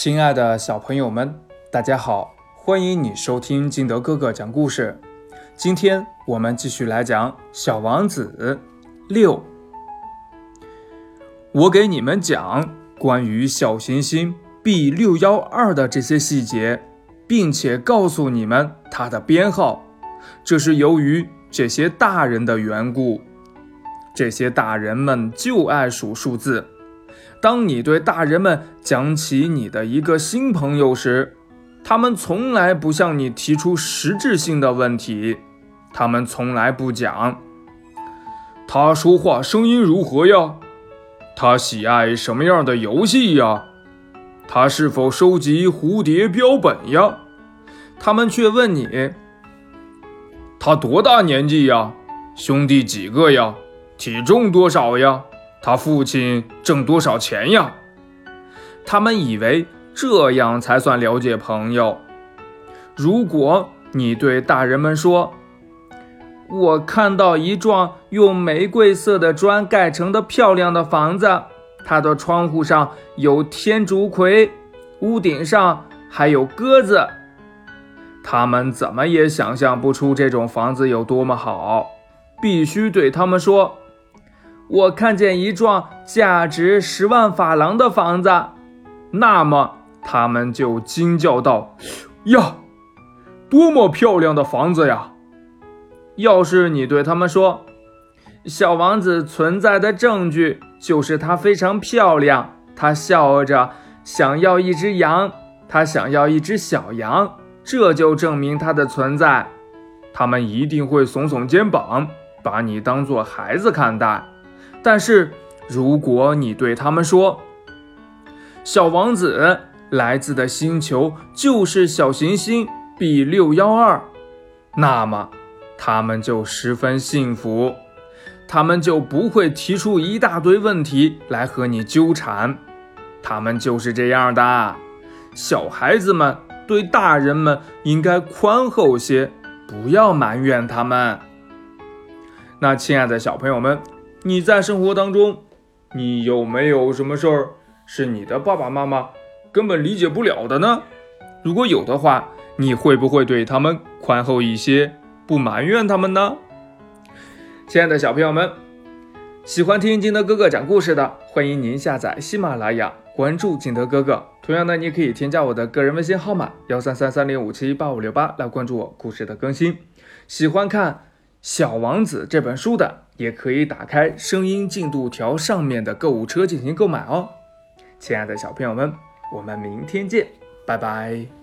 亲爱的小朋友们，大家好，欢迎你收听金德哥哥讲故事。今天我们继续来讲《小王子》六。我给你们讲关于小行星 B 六幺二的这些细节，并且告诉你们它的编号。这是由于这些大人的缘故。这些大人们就爱数数字。当你对大人们讲起你的一个新朋友时，他们从来不向你提出实质性的问题。他们从来不讲他说话声音如何呀，他喜爱什么样的游戏呀，他是否收集蝴蝶标本呀。他们却问你：他多大年纪呀？兄弟几个呀？体重多少呀？他父亲挣多少钱呀？他们以为这样才算了解朋友。如果你对大人们说：“我看到一幢用玫瑰色的砖盖成的漂亮的房子，它的窗户上有天竺葵，屋顶上还有鸽子。”他们怎么也想象不出这种房子有多么好。必须对他们说。我看见一幢价值十万法郎的房子，那么他们就惊叫道：“呀，多么漂亮的房子呀！”要是你对他们说：“小王子存在的证据就是它非常漂亮，他笑着想要一只羊，他想要一只小羊，这就证明它的存在。”他们一定会耸耸肩膀，把你当做孩子看待。但是，如果你对他们说，小王子来自的星球就是小行星 B 六幺二，那么他们就十分幸福，他们就不会提出一大堆问题来和你纠缠。他们就是这样的。小孩子们对大人们应该宽厚些，不要埋怨他们。那，亲爱的小朋友们。你在生活当中，你有没有什么事儿是你的爸爸妈妈根本理解不了的呢？如果有的话，你会不会对他们宽厚一些，不埋怨他们呢？亲爱的小朋友们，喜欢听金德哥哥讲故事的，欢迎您下载喜马拉雅，关注金德哥哥。同样呢，你可以添加我的个人微信号码幺三三三零五七八五六八来关注我故事的更新。喜欢看《小王子》这本书的。也可以打开声音进度条上面的购物车进行购买哦，亲爱的小朋友们，我们明天见，拜拜。